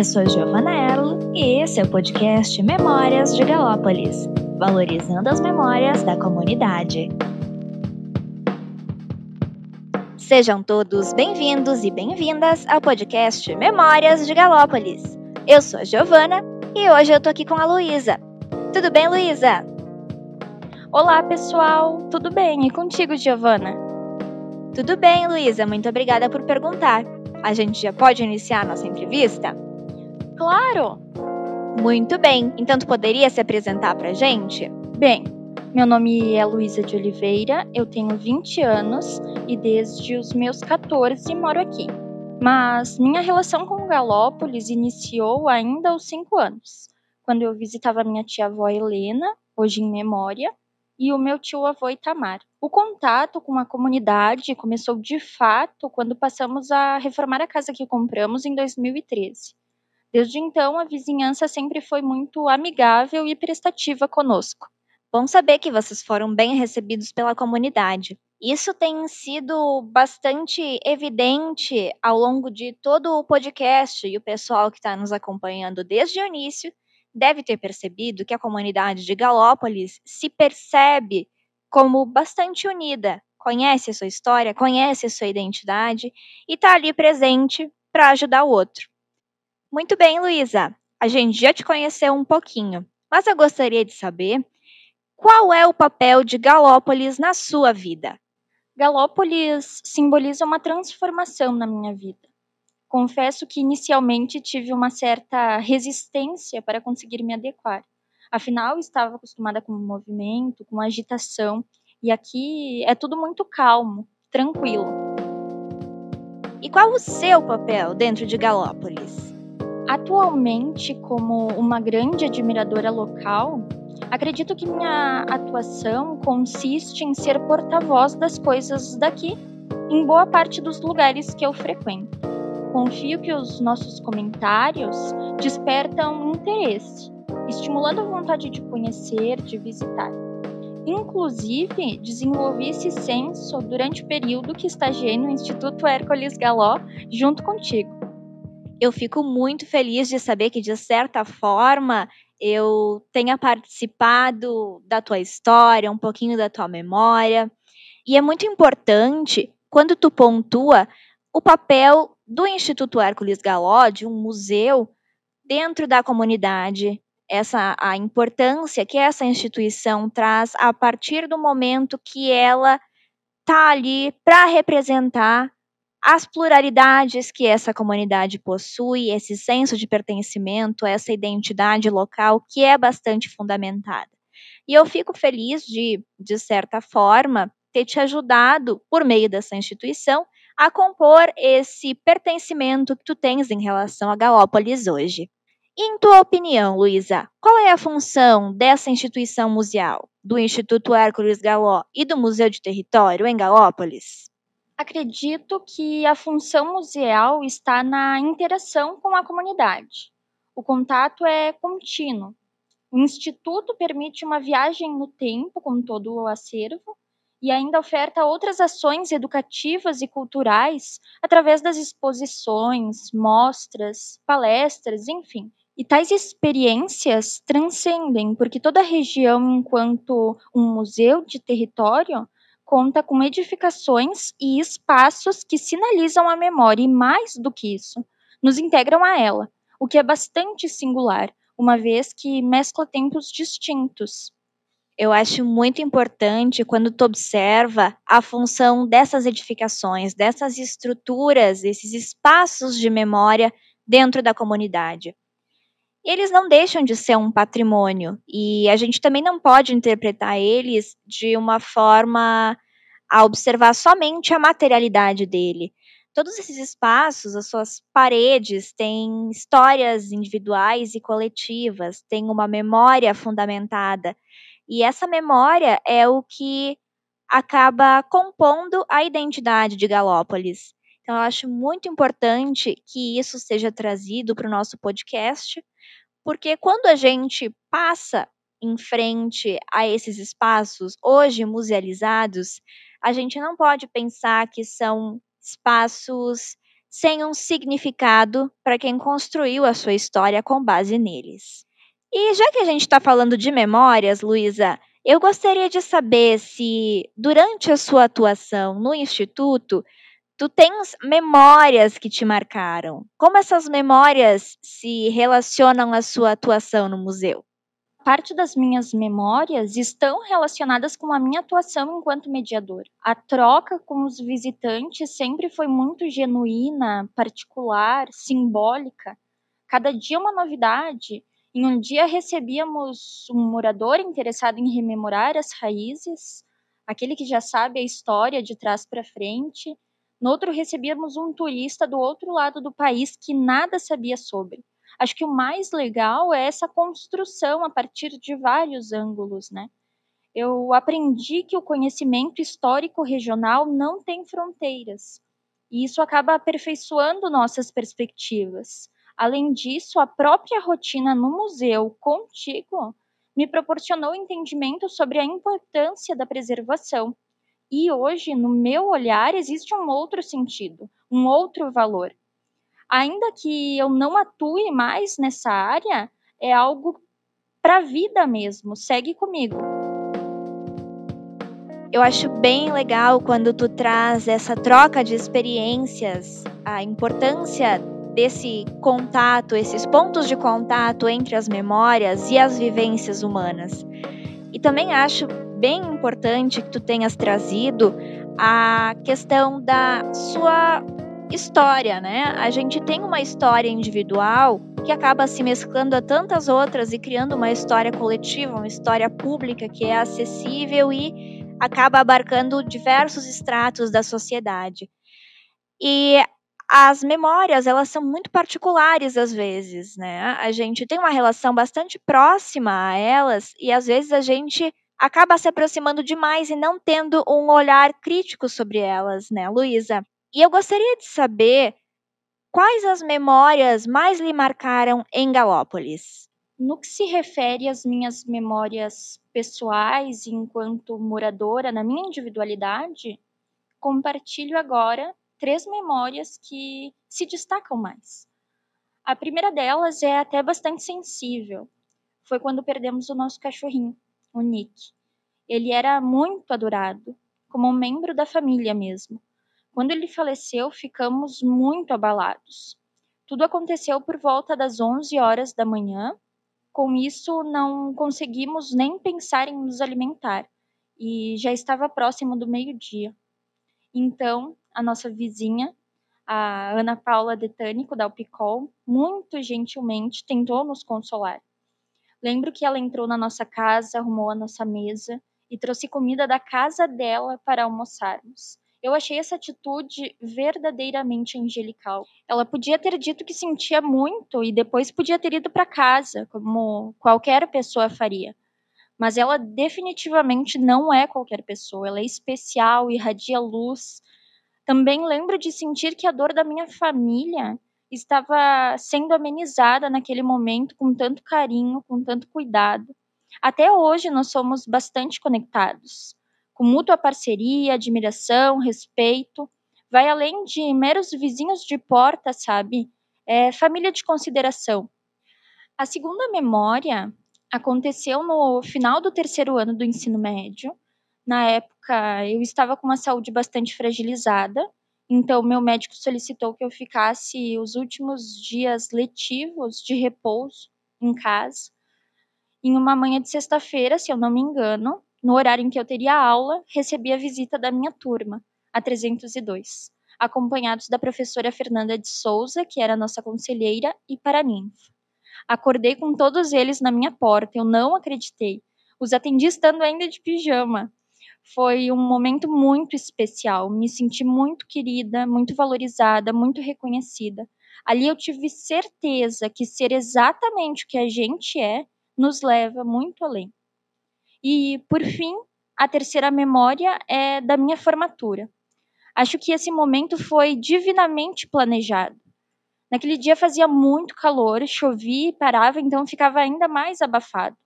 Eu sou Giovana Erlo e esse é o podcast Memórias de Galópolis, valorizando as memórias da comunidade. Sejam todos bem-vindos e bem-vindas ao podcast Memórias de Galópolis. Eu sou a Giovana e hoje eu tô aqui com a Luísa. Tudo bem, Luísa? Olá, pessoal. Tudo bem? E contigo, Giovana? Tudo bem, Luísa. Muito obrigada por perguntar. A gente já pode iniciar nossa entrevista? Claro! Muito bem. Então tu poderia se apresentar pra gente? Bem, meu nome é Luísa de Oliveira, eu tenho 20 anos e desde os meus 14 moro aqui. Mas minha relação com Galópolis iniciou ainda aos 5 anos, quando eu visitava minha tia-avó Helena, hoje em memória, e o meu tio-avô Itamar. O contato com a comunidade começou de fato quando passamos a reformar a casa que compramos em 2013. Desde então, a vizinhança sempre foi muito amigável e prestativa conosco. Bom saber que vocês foram bem recebidos pela comunidade. Isso tem sido bastante evidente ao longo de todo o podcast e o pessoal que está nos acompanhando desde o início deve ter percebido que a comunidade de Galópolis se percebe como bastante unida, conhece a sua história, conhece a sua identidade e está ali presente para ajudar o outro. Muito bem, Luísa, a gente já te conheceu um pouquinho, mas eu gostaria de saber qual é o papel de Galópolis na sua vida. Galópolis simboliza uma transformação na minha vida. Confesso que inicialmente tive uma certa resistência para conseguir me adequar. Afinal, estava acostumada com o movimento, com agitação, e aqui é tudo muito calmo, tranquilo. E qual o seu papel dentro de Galópolis? Atualmente, como uma grande admiradora local, Acredito que minha atuação consiste em ser porta-voz das coisas daqui, em boa parte dos lugares que eu frequento. Confio que os nossos comentários despertam interesse, estimulando a vontade de conhecer, de visitar. Inclusive, desenvolvi esse senso durante o período que estagiei no Instituto Hércules Galó junto contigo. Eu fico muito feliz de saber que, de certa forma, eu tenha participado da tua história, um pouquinho da tua memória. E é muito importante, quando tu pontua, o papel do Instituto Hércules Galó, de um museu, dentro da comunidade, essa a importância que essa instituição traz a partir do momento que ela está ali para representar as pluralidades que essa comunidade possui, esse senso de pertencimento, essa identidade local que é bastante fundamentada. E eu fico feliz de, de certa forma, ter te ajudado, por meio dessa instituição, a compor esse pertencimento que tu tens em relação a Galópolis hoje. Em tua opinião, Luísa, qual é a função dessa instituição museal, do Instituto Hércules Galó e do Museu de Território em Galópolis? Acredito que a função museal está na interação com a comunidade. O contato é contínuo. O Instituto permite uma viagem no tempo com todo o acervo e ainda oferta outras ações educativas e culturais através das exposições, mostras, palestras, enfim. E tais experiências transcendem, porque toda região, enquanto um museu de território, conta com edificações e espaços que sinalizam a memória e, mais do que isso, nos integram a ela, o que é bastante singular, uma vez que mescla tempos distintos. Eu acho muito importante quando tu observa a função dessas edificações, dessas estruturas, esses espaços de memória dentro da comunidade eles não deixam de ser um patrimônio e a gente também não pode interpretar eles de uma forma a observar somente a materialidade dele. Todos esses espaços, as suas paredes, têm histórias individuais e coletivas, têm uma memória fundamentada. E essa memória é o que acaba compondo a identidade de Galópolis. Então, eu acho muito importante que isso seja trazido para o nosso podcast, porque quando a gente passa em frente a esses espaços, hoje musealizados, a gente não pode pensar que são espaços sem um significado para quem construiu a sua história com base neles. E já que a gente está falando de memórias, Luísa, eu gostaria de saber se, durante a sua atuação no Instituto, tu tens memórias que te marcaram. Como essas memórias se relacionam à sua atuação no museu? Parte das minhas memórias estão relacionadas com a minha atuação enquanto mediador. A troca com os visitantes sempre foi muito genuína, particular, simbólica. Cada dia uma novidade. Em um dia recebíamos um morador interessado em rememorar as raízes, aquele que já sabe a história de trás para frente. No outro recebíamos um turista do outro lado do país que nada sabia sobre acho que o mais legal é essa construção a partir de vários ângulos, né? Eu aprendi que o conhecimento histórico regional não tem fronteiras, e isso acaba aperfeiçoando nossas perspectivas. Além disso, a própria rotina no museu contigo me proporcionou entendimento sobre a importância da preservação. E hoje, no meu olhar, existe um outro sentido, um outro valor ainda que eu não atue mais nessa área, é algo para a vida mesmo. Segue comigo. Eu acho bem legal quando tu traz essa troca de experiências, a importância desse contato, esses pontos de contato entre as memórias e as vivências humanas. E também acho bem importante que tu tenhas trazido a questão da sua história, né? A gente tem uma história individual que acaba se mesclando a tantas outras e criando uma história coletiva, uma história pública que é acessível e acaba abarcando diversos estratos da sociedade. E as memórias, elas são muito particulares às vezes, né? A gente tem uma relação bastante próxima a elas e às vezes a gente acaba se aproximando demais e não tendo um olhar crítico sobre elas, né, Luísa? E eu gostaria de saber quais as memórias mais lhe marcaram em Galópolis. No que se refere às minhas memórias pessoais enquanto moradora, na minha individualidade, compartilho agora três memórias que se destacam mais. A primeira delas é até bastante sensível. Foi quando perdemos o nosso cachorrinho, o Nick. Ele era muito adorado, como um membro da família mesmo. Quando ele faleceu, ficamos muito abalados. Tudo aconteceu por volta das 11 horas da manhã. Com isso, não conseguimos nem pensar em nos alimentar e já estava próximo do meio-dia. Então, a nossa vizinha, a Ana Paula Detânico, da Alpicol, muito gentilmente tentou nos consolar. Lembro que ela entrou na nossa casa, arrumou a nossa mesa e trouxe comida da casa dela para almoçarmos. Eu achei essa atitude verdadeiramente angelical. Ela podia ter dito que sentia muito e depois podia ter ido para casa, como qualquer pessoa faria. Mas ela definitivamente não é qualquer pessoa, ela é especial, irradia luz. Também lembro de sentir que a dor da minha família estava sendo amenizada naquele momento com tanto carinho, com tanto cuidado. Até hoje nós somos bastante conectados com mútua parceria, admiração, respeito, vai além de meros vizinhos de porta, sabe? É família de consideração. A segunda memória aconteceu no final do terceiro ano do ensino médio. Na época, eu estava com uma saúde bastante fragilizada, então meu médico solicitou que eu ficasse os últimos dias letivos de repouso em casa. Em uma manhã de sexta-feira, se eu não me engano, no horário em que eu teria aula, recebi a visita da minha turma, a 302, acompanhados da professora Fernanda de Souza, que era nossa conselheira, e paraninfa. Acordei com todos eles na minha porta, eu não acreditei. Os atendi estando ainda de pijama. Foi um momento muito especial, me senti muito querida, muito valorizada, muito reconhecida. Ali eu tive certeza que ser exatamente o que a gente é nos leva muito além. E, por fim, a terceira memória é da minha formatura. Acho que esse momento foi divinamente planejado. Naquele dia fazia muito calor, chovia e parava, então ficava ainda mais abafado.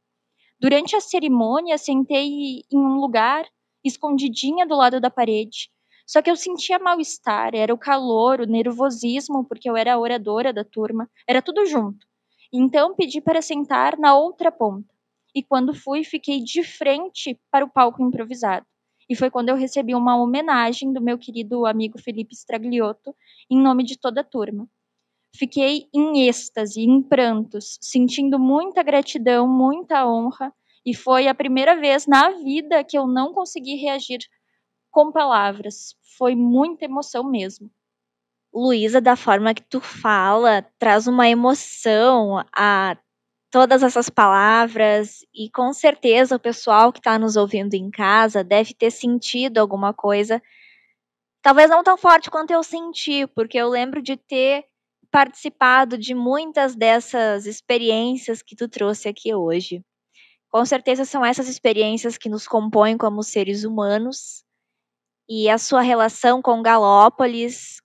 Durante a cerimônia, sentei em um lugar escondidinha do lado da parede. Só que eu sentia mal-estar, era o calor, o nervosismo, porque eu era a oradora da turma, era tudo junto. Então pedi para sentar na outra ponta. E quando fui, fiquei de frente para o palco improvisado. E foi quando eu recebi uma homenagem do meu querido amigo Felipe Stragliotto, em nome de toda a turma. Fiquei em êxtase, em prantos, sentindo muita gratidão, muita honra, e foi a primeira vez na vida que eu não consegui reagir com palavras. Foi muita emoção mesmo. Luísa, da forma que tu fala, traz uma emoção a todas essas palavras e com certeza o pessoal que está nos ouvindo em casa deve ter sentido alguma coisa, talvez não tão forte quanto eu senti, porque eu lembro de ter participado de muitas dessas experiências que tu trouxe aqui hoje. Com certeza são essas experiências que nos compõem como seres humanos e a sua relação com Galópolis,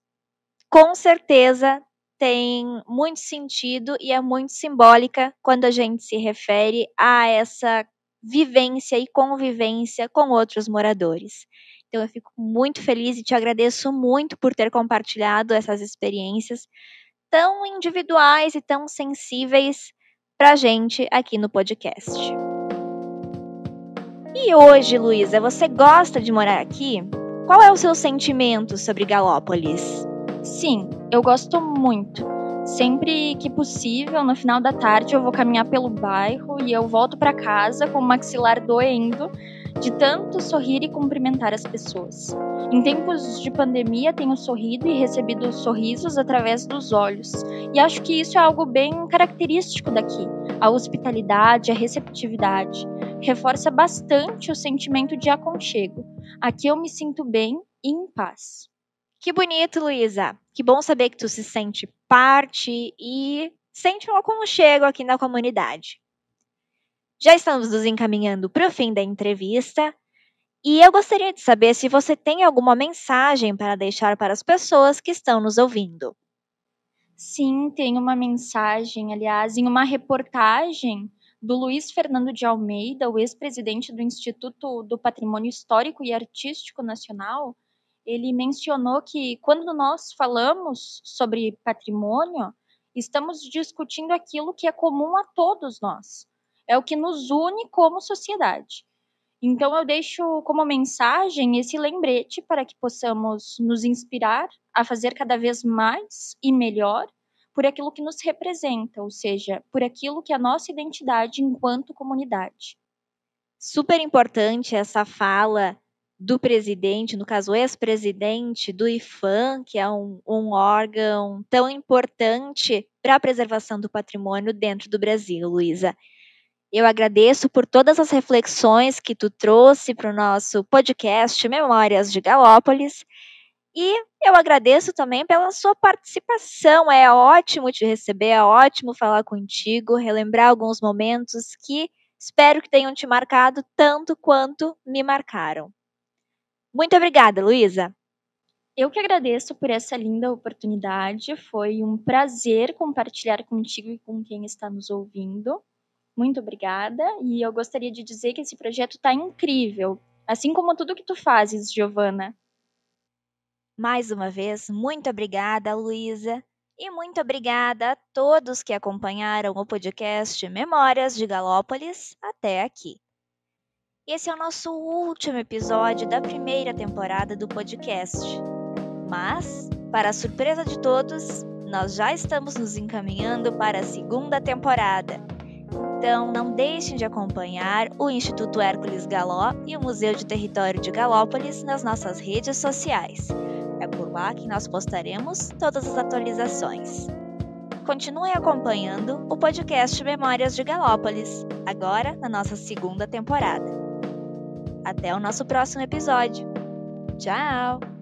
com certeza tem muito sentido e é muito simbólica quando a gente se refere a essa vivência e convivência com outros moradores. Então eu fico muito feliz e te agradeço muito por ter compartilhado essas experiências tão individuais e tão sensíveis para a gente aqui no podcast. E hoje, Luísa, você gosta de morar aqui? Qual é o seu sentimento sobre Galópolis? Sim, eu gosto muito. Sempre que possível, no final da tarde, eu vou caminhar pelo bairro e eu volto para casa com o maxilar doendo de tanto sorrir e cumprimentar as pessoas. Em tempos de pandemia, tenho sorrido e recebido sorrisos através dos olhos, e acho que isso é algo bem característico daqui. A hospitalidade, a receptividade reforça bastante o sentimento de aconchego. Aqui eu me sinto bem e em paz. Que bonito, Luísa. Que bom saber que tu se sente parte e sente um aconchego aqui na comunidade. Já estamos nos encaminhando para o fim da entrevista e eu gostaria de saber se você tem alguma mensagem para deixar para as pessoas que estão nos ouvindo. Sim, tem uma mensagem, aliás, em uma reportagem do Luiz Fernando de Almeida, o ex-presidente do Instituto do Patrimônio Histórico e Artístico Nacional, ele mencionou que quando nós falamos sobre patrimônio, estamos discutindo aquilo que é comum a todos nós. É o que nos une como sociedade. Então eu deixo como mensagem esse lembrete para que possamos nos inspirar a fazer cada vez mais e melhor por aquilo que nos representa, ou seja, por aquilo que é a nossa identidade enquanto comunidade. Super importante essa fala do presidente, no caso ex-presidente do IFAM, que é um, um órgão tão importante para a preservação do patrimônio dentro do Brasil, Luísa. Eu agradeço por todas as reflexões que tu trouxe para o nosso podcast Memórias de Galópolis e eu agradeço também pela sua participação. É ótimo te receber, é ótimo falar contigo, relembrar alguns momentos que espero que tenham te marcado tanto quanto me marcaram. Muito obrigada, Luísa. Eu que agradeço por essa linda oportunidade. Foi um prazer compartilhar contigo e com quem está nos ouvindo. Muito obrigada. E eu gostaria de dizer que esse projeto está incrível, assim como tudo que tu fazes, Giovana. Mais uma vez, muito obrigada, Luísa, e muito obrigada a todos que acompanharam o podcast Memórias de Galópolis até aqui. Esse é o nosso último episódio da primeira temporada do podcast. Mas, para a surpresa de todos, nós já estamos nos encaminhando para a segunda temporada. Então, não deixem de acompanhar o Instituto Hércules Galó e o Museu de Território de Galópolis nas nossas redes sociais. É por lá que nós postaremos todas as atualizações. Continuem acompanhando o podcast Memórias de Galópolis, agora na nossa segunda temporada. Até o nosso próximo episódio. Tchau!